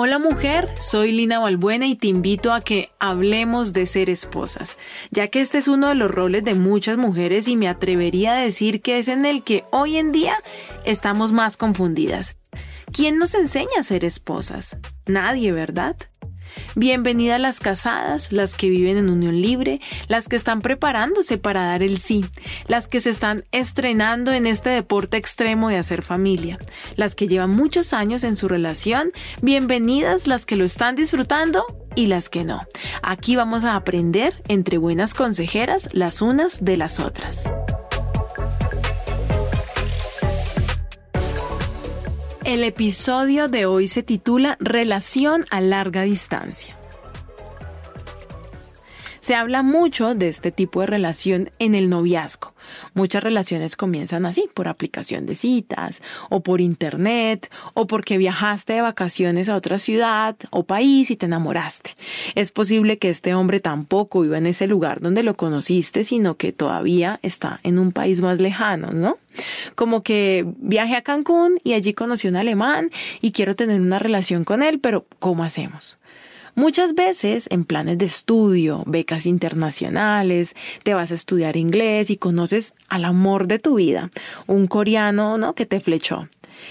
Hola mujer, soy Lina Balbuena y te invito a que hablemos de ser esposas, ya que este es uno de los roles de muchas mujeres y me atrevería a decir que es en el que hoy en día estamos más confundidas. ¿Quién nos enseña a ser esposas? Nadie, ¿verdad? Bienvenida las casadas, las que viven en unión libre, las que están preparándose para dar el sí, las que se están estrenando en este deporte extremo de hacer familia, las que llevan muchos años en su relación, bienvenidas las que lo están disfrutando y las que no. Aquí vamos a aprender entre buenas consejeras las unas de las otras. El episodio de hoy se titula Relación a larga distancia. Se habla mucho de este tipo de relación en el noviazgo. Muchas relaciones comienzan así, por aplicación de citas, o por internet, o porque viajaste de vacaciones a otra ciudad o país y te enamoraste. Es posible que este hombre tampoco viva en ese lugar donde lo conociste, sino que todavía está en un país más lejano, ¿no? Como que viaje a Cancún y allí conocí un alemán y quiero tener una relación con él, pero ¿cómo hacemos? Muchas veces en planes de estudio, becas internacionales, te vas a estudiar inglés y conoces al amor de tu vida, un coreano, ¿no? Que te flechó.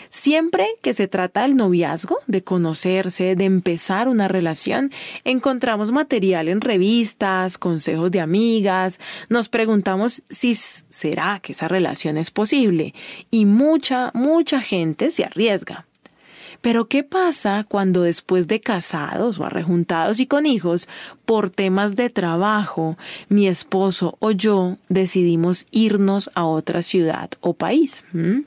Siempre que se trata del noviazgo, de conocerse, de empezar una relación, encontramos material en revistas, consejos de amigas, nos preguntamos si será que esa relación es posible y mucha, mucha gente se arriesga. Pero ¿qué pasa cuando después de casados o arrejuntados y con hijos, por temas de trabajo, mi esposo o yo decidimos irnos a otra ciudad o país? ¿Mm?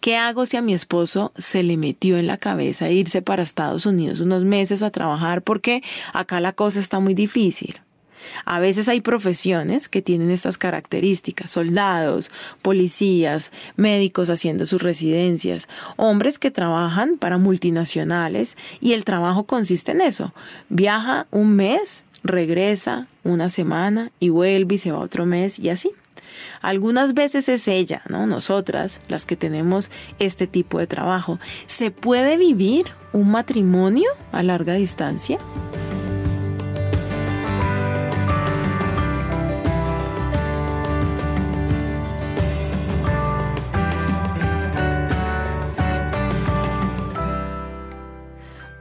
¿Qué hago si a mi esposo se le metió en la cabeza irse para Estados Unidos unos meses a trabajar porque acá la cosa está muy difícil? A veces hay profesiones que tienen estas características, soldados, policías, médicos haciendo sus residencias, hombres que trabajan para multinacionales y el trabajo consiste en eso. Viaja un mes, regresa una semana y vuelve y se va otro mes y así. Algunas veces es ella, ¿no? Nosotras, las que tenemos este tipo de trabajo. ¿Se puede vivir un matrimonio a larga distancia?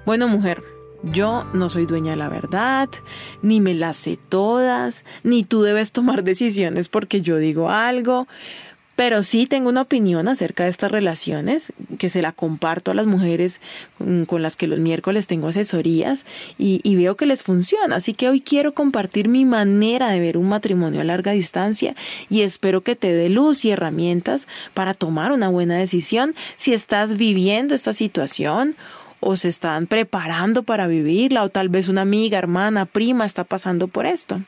Bueno, mujer, yo no soy dueña de la verdad, ni me las sé todas, ni tú debes tomar decisiones porque yo digo algo, pero sí tengo una opinión acerca de estas relaciones, que se la comparto a las mujeres con las que los miércoles tengo asesorías y, y, veo que les funciona. Así que hoy quiero compartir mi manera de ver un matrimonio a larga distancia y espero que te dé luz y herramientas para tomar una buena decisión si estás viviendo esta situación o se están preparando para vivirla o tal vez una amiga, hermana, prima está pasando por esto.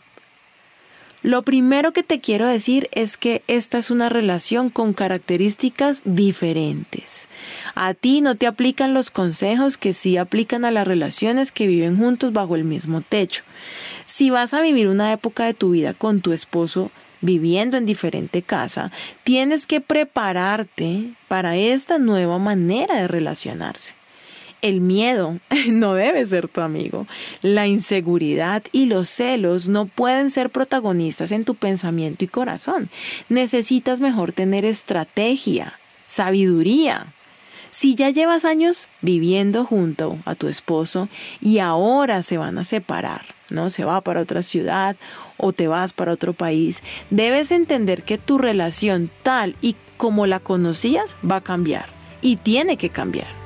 Lo primero que te quiero decir es que esta es una relación con características diferentes. A ti no te aplican los consejos que sí aplican a las relaciones que viven juntos bajo el mismo techo. Si vas a vivir una época de tu vida con tu esposo viviendo en diferente casa, tienes que prepararte para esta nueva manera de relacionarse. El miedo no debe ser tu amigo. La inseguridad y los celos no pueden ser protagonistas en tu pensamiento y corazón. Necesitas mejor tener estrategia, sabiduría. Si ya llevas años viviendo junto a tu esposo y ahora se van a separar, ¿no? Se va para otra ciudad o te vas para otro país, debes entender que tu relación tal y como la conocías va a cambiar y tiene que cambiar.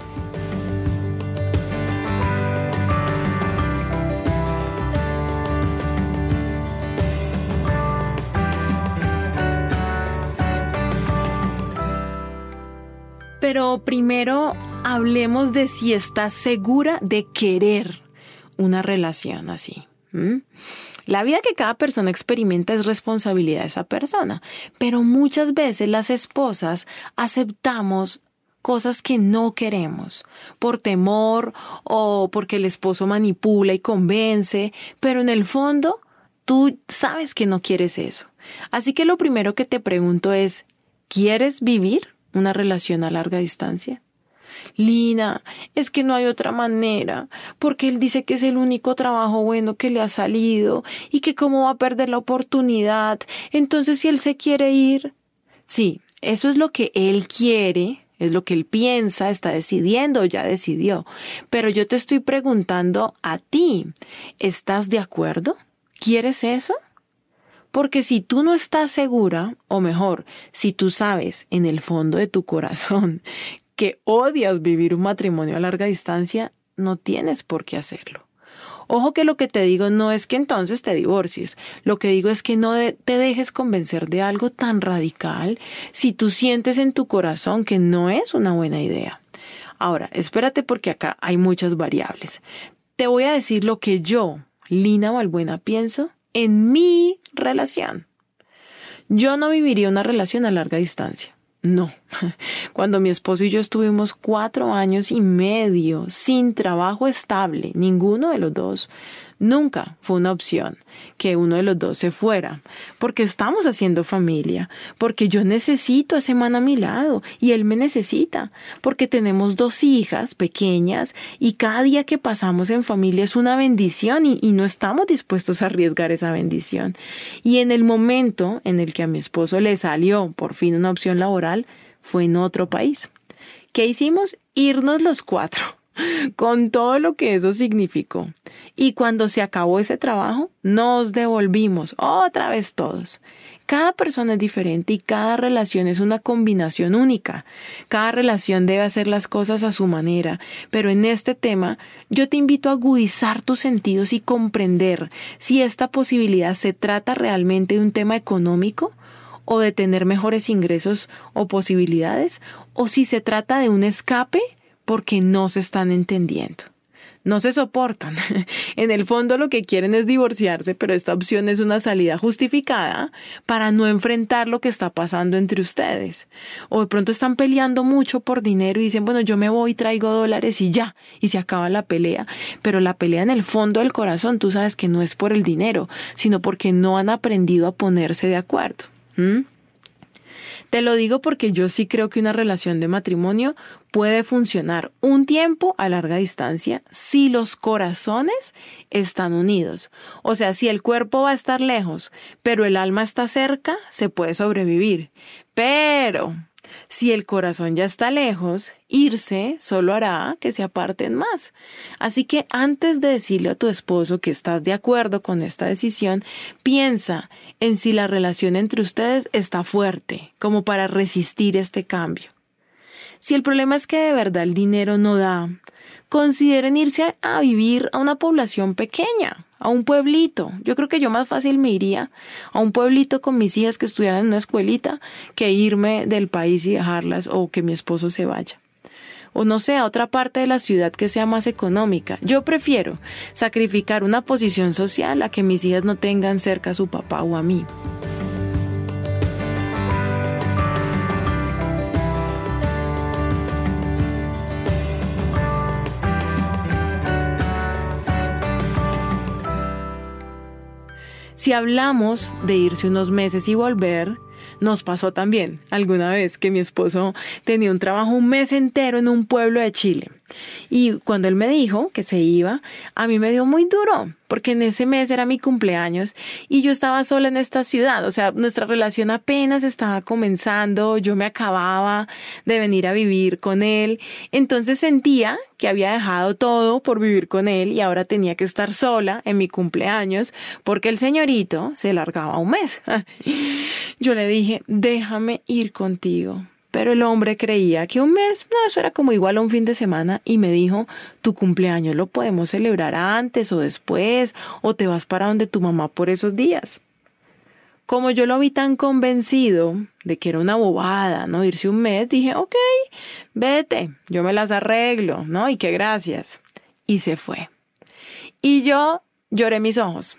Pero primero hablemos de si estás segura de querer una relación así. La vida que cada persona experimenta es responsabilidad de esa persona, pero muchas veces las esposas aceptamos cosas que no queremos, por temor o porque el esposo manipula y convence, pero en el fondo tú sabes que no quieres eso. Así que lo primero que te pregunto es, ¿quieres vivir una relación a larga distancia? Lina, es que no hay otra manera, porque él dice que es el único trabajo bueno que le ha salido y que cómo va a perder la oportunidad. Entonces, si él se quiere ir. Sí, eso es lo que él quiere, es lo que él piensa, está decidiendo, ya decidió. Pero yo te estoy preguntando a ti, ¿estás de acuerdo? ¿Quieres eso? Porque si tú no estás segura, o mejor, si tú sabes en el fondo de tu corazón que odias vivir un matrimonio a larga distancia, no tienes por qué hacerlo. Ojo que lo que te digo no es que entonces te divorcies, lo que digo es que no te dejes convencer de algo tan radical si tú sientes en tu corazón que no es una buena idea. Ahora, espérate porque acá hay muchas variables. Te voy a decir lo que yo, Lina Valbuena, pienso en mi relación. Yo no viviría una relación a larga distancia. No. Cuando mi esposo y yo estuvimos cuatro años y medio sin trabajo estable, ninguno de los dos, nunca fue una opción que uno de los dos se fuera, porque estamos haciendo familia, porque yo necesito a ese man a mi lado y él me necesita, porque tenemos dos hijas pequeñas y cada día que pasamos en familia es una bendición y, y no estamos dispuestos a arriesgar esa bendición. Y en el momento en el que a mi esposo le salió por fin una opción laboral, fue en otro país. ¿Qué hicimos? Irnos los cuatro con todo lo que eso significó. Y cuando se acabó ese trabajo, nos devolvimos otra vez todos. Cada persona es diferente y cada relación es una combinación única. Cada relación debe hacer las cosas a su manera. Pero en este tema, yo te invito a agudizar tus sentidos y comprender si esta posibilidad se trata realmente de un tema económico o de tener mejores ingresos o posibilidades, o si se trata de un escape porque no se están entendiendo. No se soportan. en el fondo lo que quieren es divorciarse, pero esta opción es una salida justificada para no enfrentar lo que está pasando entre ustedes. O de pronto están peleando mucho por dinero y dicen, bueno, yo me voy, traigo dólares y ya, y se acaba la pelea. Pero la pelea en el fondo del corazón, tú sabes que no es por el dinero, sino porque no han aprendido a ponerse de acuerdo. Te lo digo porque yo sí creo que una relación de matrimonio puede funcionar un tiempo a larga distancia si los corazones están unidos. O sea, si el cuerpo va a estar lejos, pero el alma está cerca, se puede sobrevivir. Pero si el corazón ya está lejos, irse solo hará que se aparten más. Así que antes de decirle a tu esposo que estás de acuerdo con esta decisión, piensa en si la relación entre ustedes está fuerte, como para resistir este cambio. Si el problema es que de verdad el dinero no da, consideren irse a, vivir a una población pequeña, a un pueblito. Yo creo que yo más fácil me iría a un pueblito con mis hijas que estudiaran en una escuelita que irme del país y dejarlas o que mi esposo se vaya. O no sé, a otra parte de la ciudad que sea más económica. Yo prefiero sacrificar una posición social a que mis hijas no tengan cerca a su papá o a mí. Si hablamos de irse unos meses y volver, nos pasó también alguna vez que mi esposo tenía un trabajo un mes entero en un pueblo de Chile. Y cuando él me dijo que se iba, a mí me dio muy duro, porque en ese mes era mi cumpleaños y yo estaba sola en esta ciudad, o sea, nuestra relación apenas estaba comenzando, yo me acababa de venir a vivir con él, entonces sentía que había dejado todo por vivir con él y ahora tenía que estar sola en mi cumpleaños porque el señorito se largaba un mes. Yo le dije, déjame ir contigo. Pero el hombre creía que un mes, no, eso era como igual a un fin de semana y me dijo, tu cumpleaños lo podemos celebrar antes o después o te vas para donde tu mamá por esos días. Como yo lo vi tan convencido de que era una bobada, ¿no? Irse un mes, dije, ok, vete, yo me las arreglo, ¿no? Y qué gracias. Y se fue. Y yo lloré mis ojos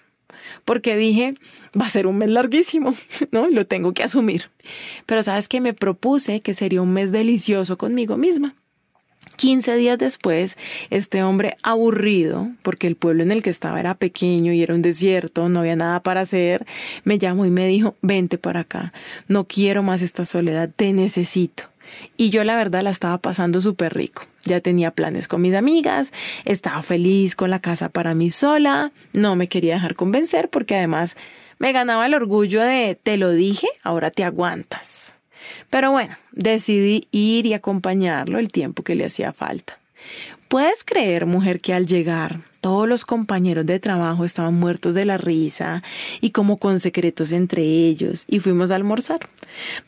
porque dije, va a ser un mes larguísimo, ¿no? Lo tengo que asumir. Pero sabes que me propuse que sería un mes delicioso conmigo misma. 15 días después, este hombre aburrido, porque el pueblo en el que estaba era pequeño y era un desierto, no había nada para hacer, me llamó y me dijo, vente para acá, no quiero más esta soledad, te necesito. Y yo la verdad la estaba pasando súper rico. Ya tenía planes con mis amigas, estaba feliz con la casa para mí sola, no me quería dejar convencer porque además me ganaba el orgullo de te lo dije, ahora te aguantas. Pero bueno, decidí ir y acompañarlo el tiempo que le hacía falta. ¿Puedes creer, mujer, que al llegar todos los compañeros de trabajo estaban muertos de la risa y como con secretos entre ellos y fuimos a almorzar.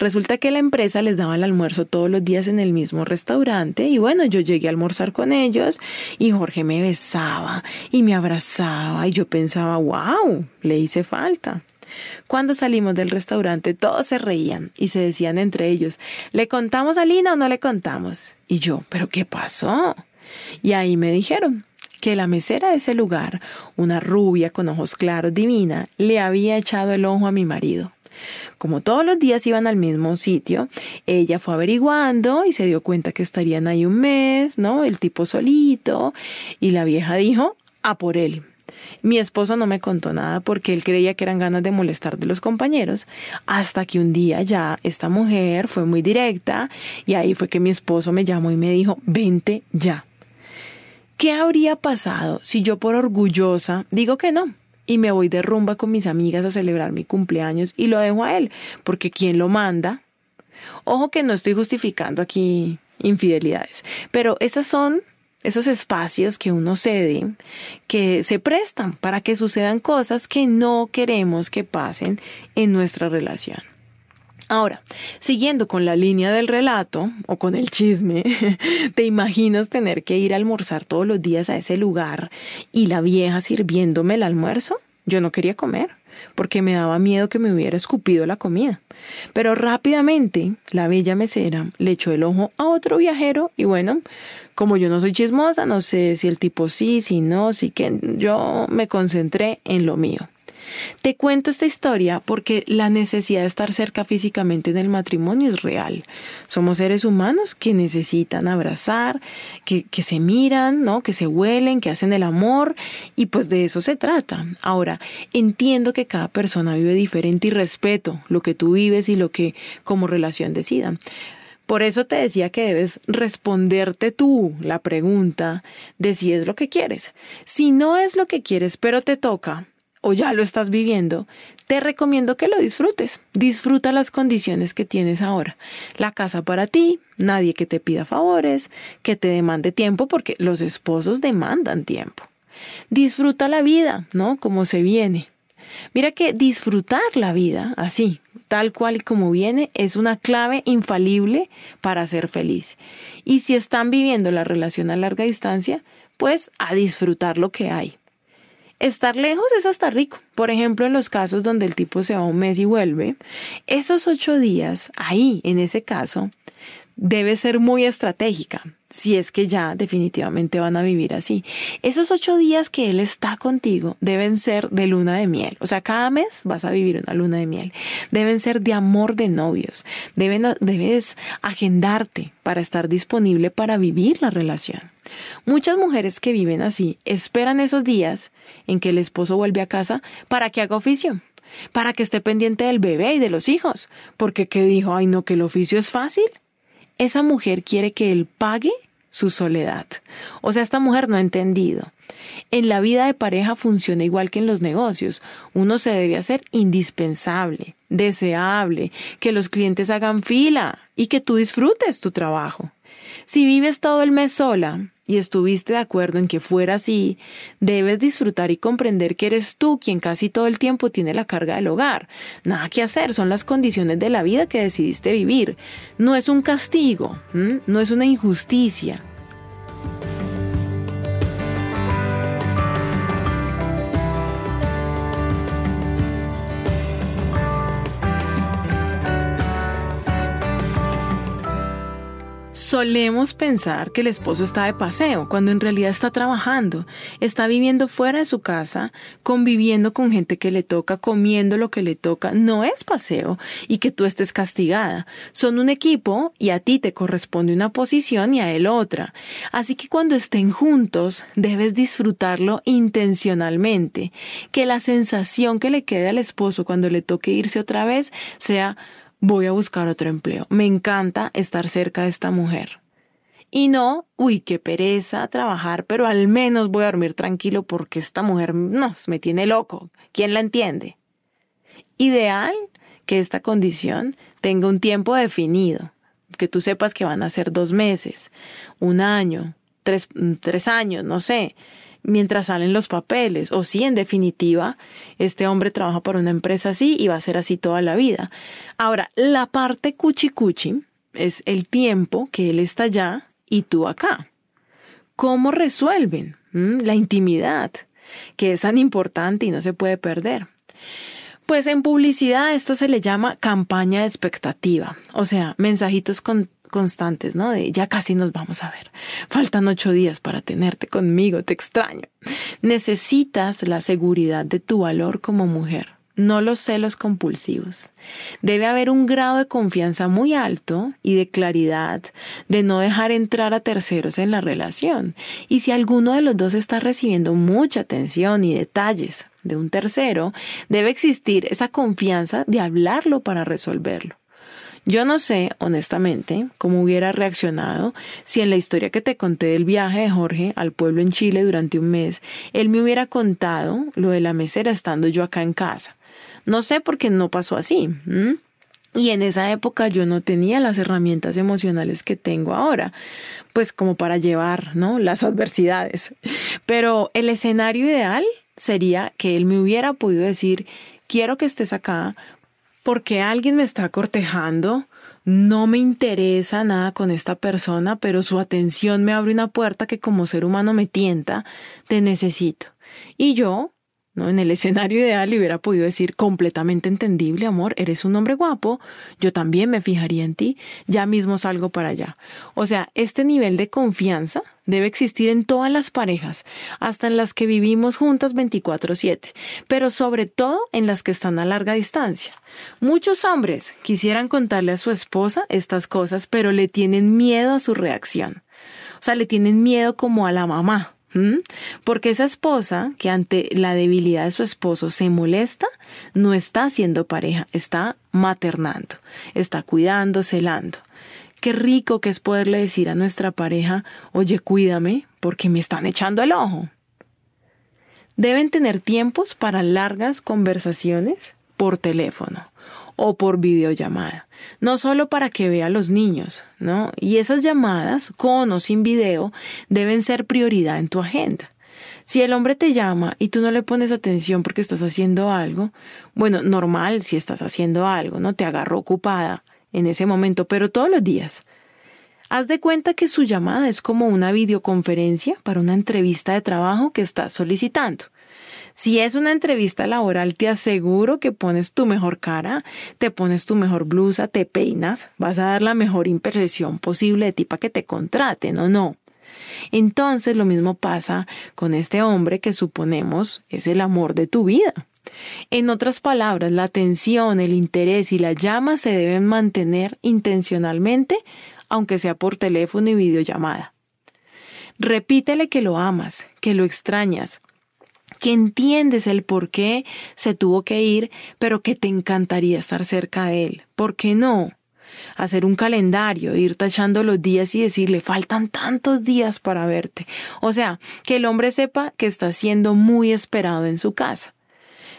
Resulta que la empresa les daba el almuerzo todos los días en el mismo restaurante y bueno, yo llegué a almorzar con ellos y Jorge me besaba y me abrazaba y yo pensaba, wow, le hice falta. Cuando salimos del restaurante todos se reían y se decían entre ellos, ¿le contamos a Lina o no le contamos? Y yo, ¿pero qué pasó? Y ahí me dijeron, que la mesera de ese lugar, una rubia con ojos claros divina, le había echado el ojo a mi marido. Como todos los días iban al mismo sitio, ella fue averiguando y se dio cuenta que estarían ahí un mes, ¿no? El tipo solito, y la vieja dijo, a por él. Mi esposo no me contó nada porque él creía que eran ganas de molestar de los compañeros, hasta que un día ya esta mujer fue muy directa y ahí fue que mi esposo me llamó y me dijo, vente ya. ¿Qué habría pasado si yo por orgullosa digo que no? Y me voy de rumba con mis amigas a celebrar mi cumpleaños y lo dejo a él, porque ¿quién lo manda? Ojo que no estoy justificando aquí infidelidades, pero esas son esos espacios que uno cede, que se prestan para que sucedan cosas que no queremos que pasen en nuestra relación. Ahora, siguiendo con la línea del relato o con el chisme, ¿te imaginas tener que ir a almorzar todos los días a ese lugar y la vieja sirviéndome el almuerzo? Yo no quería comer porque me daba miedo que me hubiera escupido la comida. Pero rápidamente la bella mesera le echó el ojo a otro viajero y bueno, como yo no soy chismosa, no sé si el tipo sí, si no, si que yo me concentré en lo mío. Te cuento esta historia porque la necesidad de estar cerca físicamente en el matrimonio es real. Somos seres humanos que necesitan abrazar, que, que se miran, ¿no? que se huelen, que hacen el amor y pues de eso se trata. Ahora, entiendo que cada persona vive diferente y respeto lo que tú vives y lo que como relación decidan. Por eso te decía que debes responderte tú la pregunta de si es lo que quieres. Si no es lo que quieres, pero te toca, o ya lo estás viviendo, te recomiendo que lo disfrutes. Disfruta las condiciones que tienes ahora. La casa para ti, nadie que te pida favores, que te demande tiempo, porque los esposos demandan tiempo. Disfruta la vida, ¿no? Como se viene. Mira que disfrutar la vida así, tal cual y como viene, es una clave infalible para ser feliz. Y si están viviendo la relación a larga distancia, pues a disfrutar lo que hay. Estar lejos es hasta rico. Por ejemplo, en los casos donde el tipo se va un mes y vuelve, esos ocho días, ahí, en ese caso, debe ser muy estratégica, si es que ya definitivamente van a vivir así. Esos ocho días que él está contigo deben ser de luna de miel. O sea, cada mes vas a vivir una luna de miel. Deben ser de amor de novios. Deben, debes agendarte para estar disponible para vivir la relación. Muchas mujeres que viven así esperan esos días en que el esposo vuelve a casa para que haga oficio para que esté pendiente del bebé y de los hijos, porque que dijo, ay no, que el oficio es fácil esa mujer quiere que él pague su soledad. O sea, esta mujer no ha entendido. En la vida de pareja funciona igual que en los negocios. Uno se debe hacer indispensable, deseable, que los clientes hagan fila y que tú disfrutes tu trabajo. Si vives todo el mes sola, y estuviste de acuerdo en que fuera así, debes disfrutar y comprender que eres tú quien casi todo el tiempo tiene la carga del hogar. Nada que hacer, son las condiciones de la vida que decidiste vivir. No es un castigo, no es una injusticia, Solemos pensar que el esposo está de paseo, cuando en realidad está trabajando, está viviendo fuera de su casa, conviviendo con gente que le toca, comiendo lo que le toca. No es paseo y que tú estés castigada. Son un equipo y a ti te corresponde una posición y a él otra. Así que cuando estén juntos, debes disfrutarlo intencionalmente. Que la sensación que le quede al esposo cuando le toque irse otra vez sea voy a buscar otro empleo. Me encanta estar cerca de esta mujer. Y no, uy, qué pereza trabajar, pero al menos voy a dormir tranquilo porque esta mujer no, me tiene loco. ¿Quién la entiende? Ideal que esta condición tenga un tiempo definido, que tú sepas que van a ser dos meses, un año, tres, tres años, no sé, mientras salen los papeles. O si, en definitiva, este hombre trabaja para una empresa así y va a ser así toda la vida. Ahora, la parte cuchi cuchi es el tiempo que él está allá y tú acá. ¿Cómo resuelven ¿Mm? la intimidad, que es tan importante y no se puede perder? Pues en publicidad esto se le llama campaña de expectativa, o sea, mensajitos constantes, ¿no? De ya casi nos vamos a ver. Faltan ocho días para tenerte conmigo, te extraño. Necesitas la seguridad de tu valor como mujer no los celos compulsivos. Debe haber un grado de confianza muy alto y de claridad de no dejar entrar a terceros en la relación. Y si alguno de los dos está recibiendo mucha atención y detalles de un tercero, debe existir esa confianza de hablarlo para resolverlo. Yo no sé, honestamente, cómo hubiera reaccionado si en la historia que te conté del viaje de Jorge al pueblo en Chile durante un mes, él me hubiera contado lo de la mesera estando yo acá en casa. No sé por qué no pasó así. Y en esa época yo no tenía las herramientas emocionales que tengo ahora, pues como para llevar, ¿no? Las adversidades. Pero el escenario ideal sería que él me hubiera podido decir, quiero que estés acá porque alguien me está cortejando, no me interesa nada con esta persona, pero su atención me abre una puerta que como ser humano me tienta, te necesito. Y yo En el escenario ideal le hubiera podido decir completamente entendible, amor, eres un hombre guapo, yo también me fijaría en ti, ya mismo salgo para allá. O sea, este nivel de confianza debe existir en todas las parejas, hasta en las que vivimos juntas 24/7, pero sobre todo en las que están a larga distancia. Muchos hombres quisieran contarle a su esposa estas cosas, pero le tienen miedo a su reacción. O sea, le tienen miedo como a la mamá, porque esa esposa que ante la debilidad de su esposo se molesta, no está haciendo pareja, está maternando, está cuidando, celando. Qué rico que es poderle decir a nuestra pareja, oye, cuídame, porque me están echando el ojo. Deben tener tiempos para largas conversaciones por teléfono o por videollamada no solo para que vea a los niños, ¿no? Y esas llamadas, con o sin video, deben ser prioridad en tu agenda. Si el hombre te llama y tú no le pones atención porque estás haciendo algo, bueno, normal si estás haciendo algo, ¿no? Te agarró ocupada en ese momento, pero todos los días. Haz de cuenta que su llamada es como una videoconferencia para una entrevista de trabajo que estás solicitando. Si es una entrevista laboral, te aseguro que pones tu mejor cara, te pones tu mejor blusa, te peinas, vas a dar la mejor impresión posible de ti para que te contraten o no. Entonces lo mismo pasa con este hombre que suponemos es el amor de tu vida. En otras palabras, la atención, el interés y la llama se deben mantener intencionalmente, aunque sea por teléfono y videollamada. Repítele que lo amas, que lo extrañas, que entiendes el por qué se tuvo que ir, pero que te encantaría estar cerca de él. ¿Por qué no? Hacer un calendario, ir tachando los días y decirle faltan tantos días para verte. O sea, que el hombre sepa que está siendo muy esperado en su casa.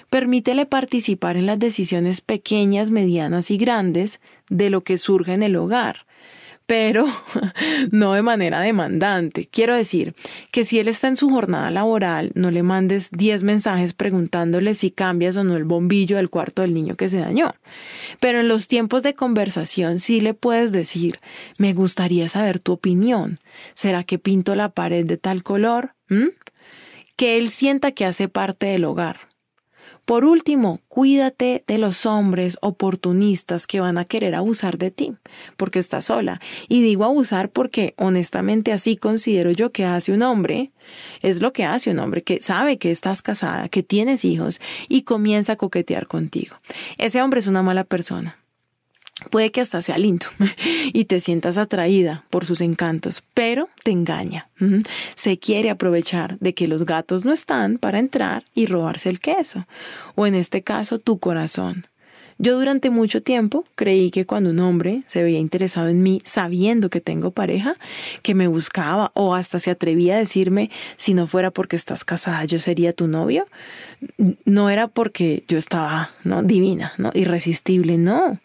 Permítele participar en las decisiones pequeñas, medianas y grandes de lo que surge en el hogar pero no de manera demandante. Quiero decir que si él está en su jornada laboral, no le mandes 10 mensajes preguntándole si cambias o no el bombillo del cuarto del niño que se dañó. Pero en los tiempos de conversación sí le puedes decir, me gustaría saber tu opinión. ¿Será que pinto la pared de tal color? Que él sienta que hace parte del hogar. Por último, cuídate de los hombres oportunistas que van a querer abusar de ti, porque estás sola. Y digo abusar porque honestamente así considero yo que hace un hombre. Es lo que hace un hombre que sabe que estás casada, que tienes hijos y comienza a coquetear contigo. Ese hombre es una mala persona. Puede que hasta sea lindo y te sientas atraída por sus encantos, pero te engaña. Se quiere aprovechar de que los gatos no están para entrar y robarse el queso, o en este caso tu corazón. Yo durante mucho tiempo creí que cuando un hombre se veía interesado en mí sabiendo que tengo pareja, que me buscaba o hasta se atrevía a decirme si no fuera porque estás casada yo sería tu novio, no era porque yo estaba ¿no? divina, ¿no? irresistible, no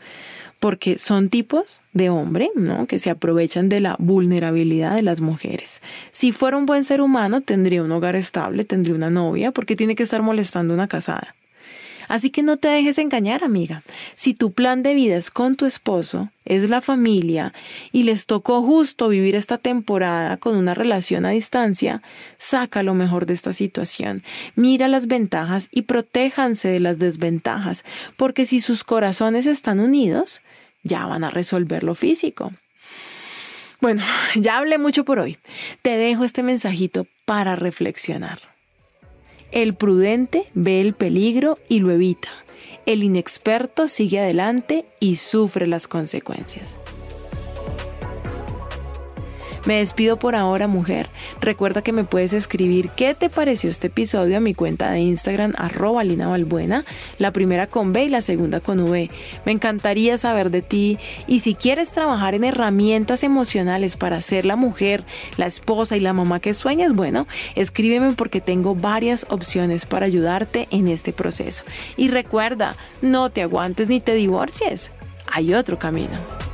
porque son tipos de hombre, ¿no? Que se aprovechan de la vulnerabilidad de las mujeres. Si fuera un buen ser humano, tendría un hogar estable, tendría una novia, porque tiene que estar molestando a una casada. Así que no te dejes engañar, amiga. Si tu plan de vida es con tu esposo, es la familia, y les tocó justo vivir esta temporada con una relación a distancia, saca lo mejor de esta situación. Mira las ventajas y protéjanse de las desventajas, porque si sus corazones están unidos, ya van a resolver lo físico. Bueno, ya hablé mucho por hoy. Te dejo este mensajito para reflexionar. El prudente ve el peligro y lo evita. El inexperto sigue adelante y sufre las consecuencias. Me despido por ahora, mujer. Recuerda que me puedes escribir qué te pareció este episodio a mi cuenta de Instagram, arroba Lina la primera con B y la segunda con V. Me encantaría saber de ti y si quieres trabajar en herramientas emocionales para ser la mujer, la esposa y la mamá que sueñas, bueno, escríbeme porque tengo varias opciones para ayudarte en este proceso. Y recuerda, no te aguantes ni te divorcies. Hay otro camino.